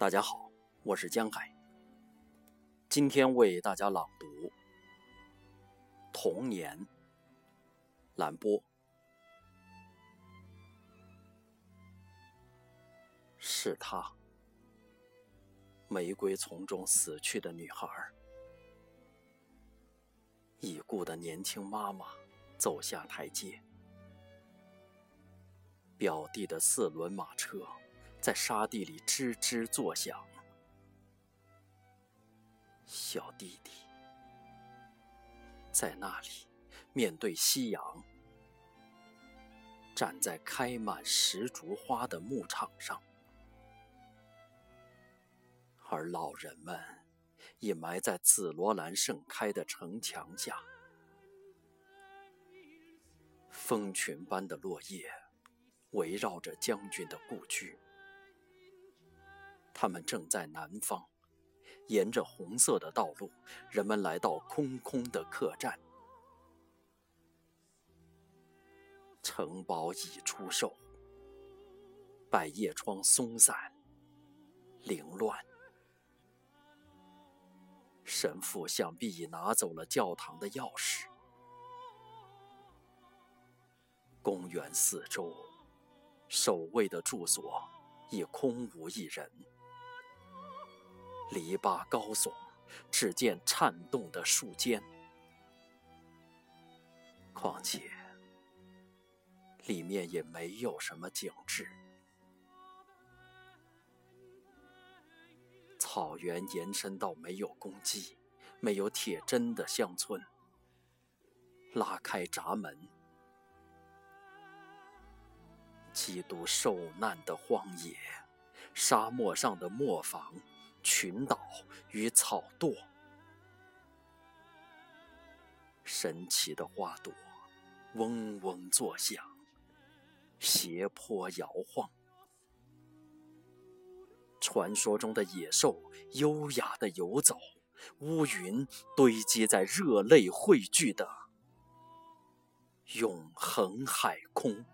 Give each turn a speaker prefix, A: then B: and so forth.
A: 大家好，我是江海。今天为大家朗读《童年》。兰波，是她，玫瑰丛中死去的女孩。已故的年轻妈妈走下台阶，表弟的四轮马车。在沙地里吱吱作响。小弟弟在那里，面对夕阳，站在开满石竹花的牧场上，而老人们已埋在紫罗兰盛开的城墙下。蜂群般的落叶围绕着将军的故居。他们正在南方，沿着红色的道路，人们来到空空的客栈。城堡已出售，百叶窗松散、凌乱。神父想必已拿走了教堂的钥匙。公园四周，守卫的住所已空无一人。篱笆高耸，只见颤动的树尖。况且，里面也没有什么景致。草原延伸到没有公鸡、没有铁针的乡村。拉开闸门，基督受难的荒野，沙漠上的磨坊。群岛与草垛，神奇的花朵嗡嗡作响，斜坡摇晃。传说中的野兽优雅的游走，乌云堆积在热泪汇聚的永恒海空。